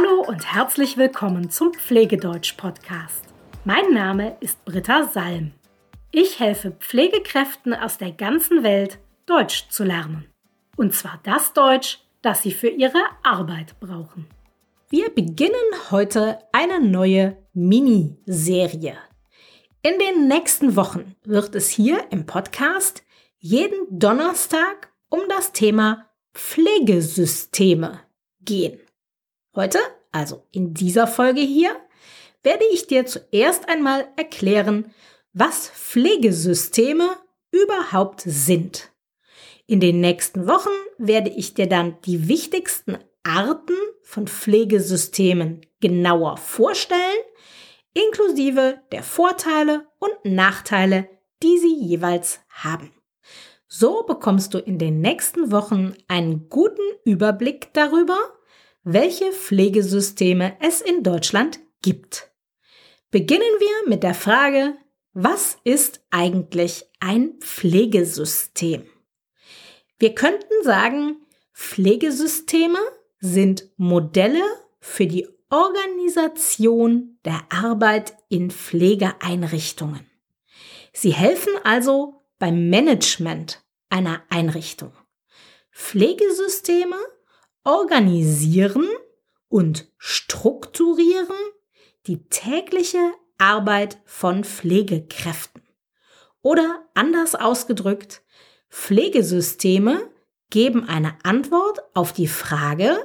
Hallo und herzlich willkommen zum Pflegedeutsch-Podcast. Mein Name ist Britta Salm. Ich helfe Pflegekräften aus der ganzen Welt, Deutsch zu lernen. Und zwar das Deutsch, das sie für ihre Arbeit brauchen. Wir beginnen heute eine neue Miniserie. In den nächsten Wochen wird es hier im Podcast jeden Donnerstag um das Thema Pflegesysteme gehen. Heute, also in dieser Folge hier, werde ich dir zuerst einmal erklären, was Pflegesysteme überhaupt sind. In den nächsten Wochen werde ich dir dann die wichtigsten Arten von Pflegesystemen genauer vorstellen, inklusive der Vorteile und Nachteile, die sie jeweils haben. So bekommst du in den nächsten Wochen einen guten Überblick darüber, welche Pflegesysteme es in Deutschland gibt. Beginnen wir mit der Frage, was ist eigentlich ein Pflegesystem? Wir könnten sagen, Pflegesysteme sind Modelle für die Organisation der Arbeit in Pflegeeinrichtungen. Sie helfen also beim Management einer Einrichtung. Pflegesysteme organisieren und strukturieren die tägliche Arbeit von Pflegekräften. Oder anders ausgedrückt, Pflegesysteme geben eine Antwort auf die Frage,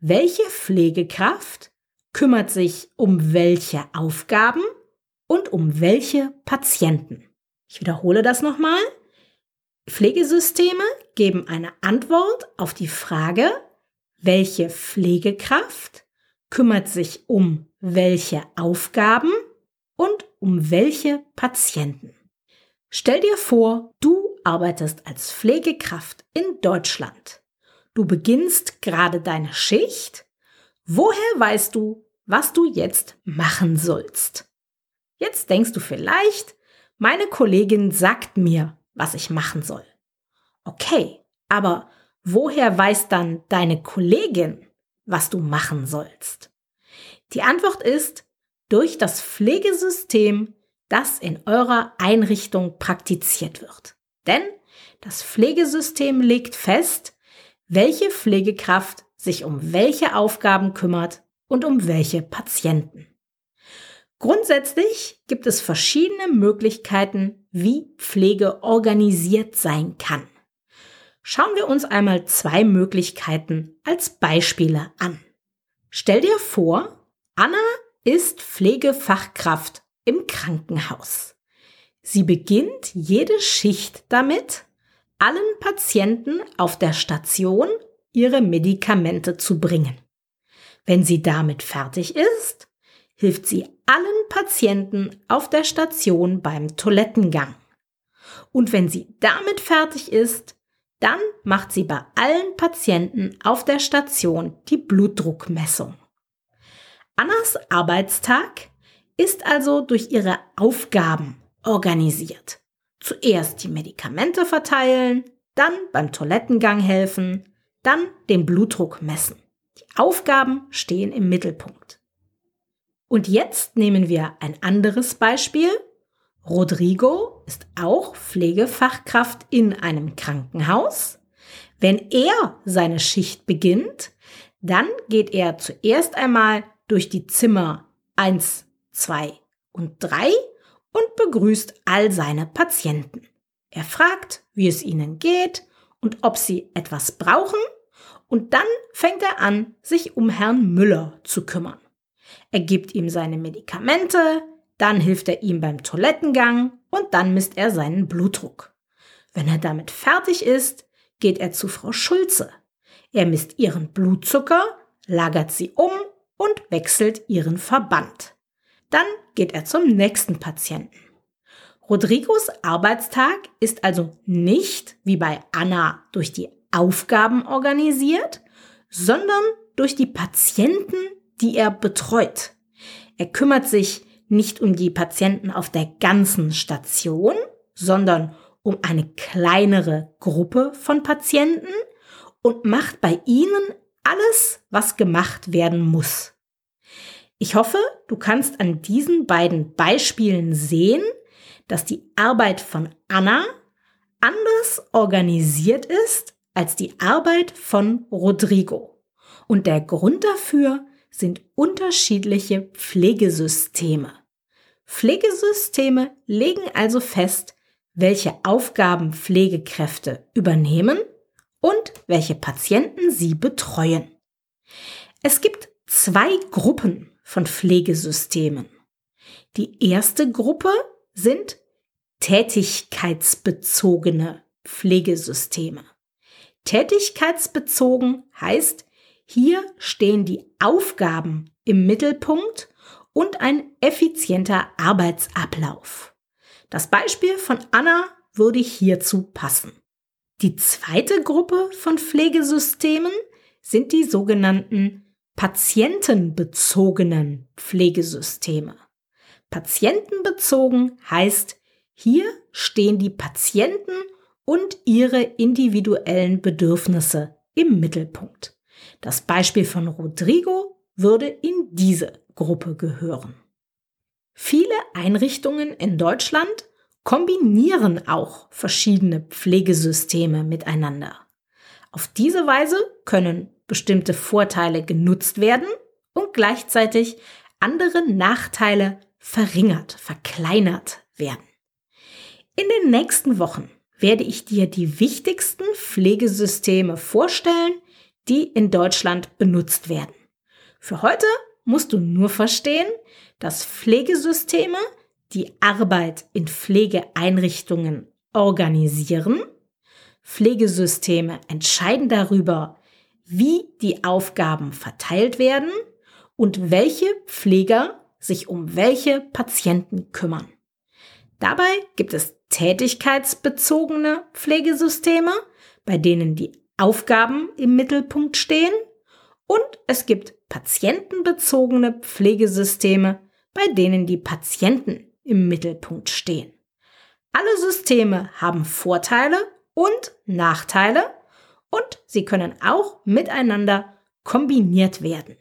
welche Pflegekraft kümmert sich um welche Aufgaben und um welche Patienten. Ich wiederhole das nochmal. Pflegesysteme geben eine Antwort auf die Frage, welche Pflegekraft kümmert sich um welche Aufgaben und um welche Patienten. Stell dir vor, du arbeitest als Pflegekraft in Deutschland. Du beginnst gerade deine Schicht. Woher weißt du, was du jetzt machen sollst? Jetzt denkst du vielleicht, meine Kollegin sagt mir, was ich machen soll. Okay, aber woher weiß dann deine Kollegin, was du machen sollst? Die Antwort ist durch das Pflegesystem, das in eurer Einrichtung praktiziert wird. Denn das Pflegesystem legt fest, welche Pflegekraft sich um welche Aufgaben kümmert und um welche Patienten. Grundsätzlich gibt es verschiedene Möglichkeiten, wie Pflege organisiert sein kann. Schauen wir uns einmal zwei Möglichkeiten als Beispiele an. Stell dir vor, Anna ist Pflegefachkraft im Krankenhaus. Sie beginnt jede Schicht damit, allen Patienten auf der Station ihre Medikamente zu bringen. Wenn sie damit fertig ist, hilft sie allen Patienten auf der Station beim Toilettengang. Und wenn sie damit fertig ist, dann macht sie bei allen Patienten auf der Station die Blutdruckmessung. Annas Arbeitstag ist also durch ihre Aufgaben organisiert. Zuerst die Medikamente verteilen, dann beim Toilettengang helfen, dann den Blutdruck messen. Die Aufgaben stehen im Mittelpunkt. Und jetzt nehmen wir ein anderes Beispiel Rodrigo ist auch Pflegefachkraft in einem Krankenhaus. Wenn er seine Schicht beginnt, dann geht er zuerst einmal durch die Zimmer 1, 2 und 3 und begrüßt all seine Patienten. Er fragt, wie es ihnen geht und ob sie etwas brauchen und dann fängt er an, sich um Herrn Müller zu kümmern. Er gibt ihm seine Medikamente, dann hilft er ihm beim Toilettengang und dann misst er seinen Blutdruck. Wenn er damit fertig ist, geht er zu Frau Schulze. Er misst ihren Blutzucker, lagert sie um und wechselt ihren Verband. Dann geht er zum nächsten Patienten. Rodrigos Arbeitstag ist also nicht wie bei Anna durch die Aufgaben organisiert, sondern durch die Patienten, die er betreut. Er kümmert sich nicht um die Patienten auf der ganzen Station, sondern um eine kleinere Gruppe von Patienten und macht bei ihnen alles, was gemacht werden muss. Ich hoffe, du kannst an diesen beiden Beispielen sehen, dass die Arbeit von Anna anders organisiert ist als die Arbeit von Rodrigo. Und der Grund dafür sind unterschiedliche Pflegesysteme. Pflegesysteme legen also fest, welche Aufgaben Pflegekräfte übernehmen und welche Patienten sie betreuen. Es gibt zwei Gruppen von Pflegesystemen. Die erste Gruppe sind tätigkeitsbezogene Pflegesysteme. Tätigkeitsbezogen heißt, hier stehen die Aufgaben im Mittelpunkt und ein effizienter Arbeitsablauf. Das Beispiel von Anna würde hierzu passen. Die zweite Gruppe von Pflegesystemen sind die sogenannten patientenbezogenen Pflegesysteme. Patientenbezogen heißt, hier stehen die Patienten und ihre individuellen Bedürfnisse im Mittelpunkt. Das Beispiel von Rodrigo würde in diese Gruppe gehören. Viele Einrichtungen in Deutschland kombinieren auch verschiedene Pflegesysteme miteinander. Auf diese Weise können bestimmte Vorteile genutzt werden und gleichzeitig andere Nachteile verringert, verkleinert werden. In den nächsten Wochen werde ich dir die wichtigsten Pflegesysteme vorstellen, die in Deutschland benutzt werden. Für heute musst du nur verstehen, dass Pflegesysteme die Arbeit in Pflegeeinrichtungen organisieren. Pflegesysteme entscheiden darüber, wie die Aufgaben verteilt werden und welche Pfleger sich um welche Patienten kümmern. Dabei gibt es tätigkeitsbezogene Pflegesysteme, bei denen die Aufgaben im Mittelpunkt stehen und es gibt patientenbezogene Pflegesysteme, bei denen die Patienten im Mittelpunkt stehen. Alle Systeme haben Vorteile und Nachteile und sie können auch miteinander kombiniert werden.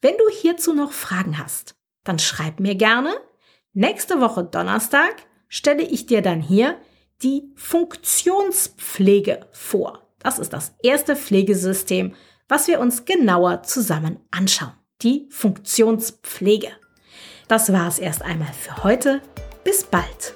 Wenn du hierzu noch Fragen hast, dann schreib mir gerne. Nächste Woche Donnerstag stelle ich dir dann hier die Funktionspflege vor. Das ist das erste Pflegesystem, was wir uns genauer zusammen anschauen. Die Funktionspflege. Das war es erst einmal für heute. Bis bald.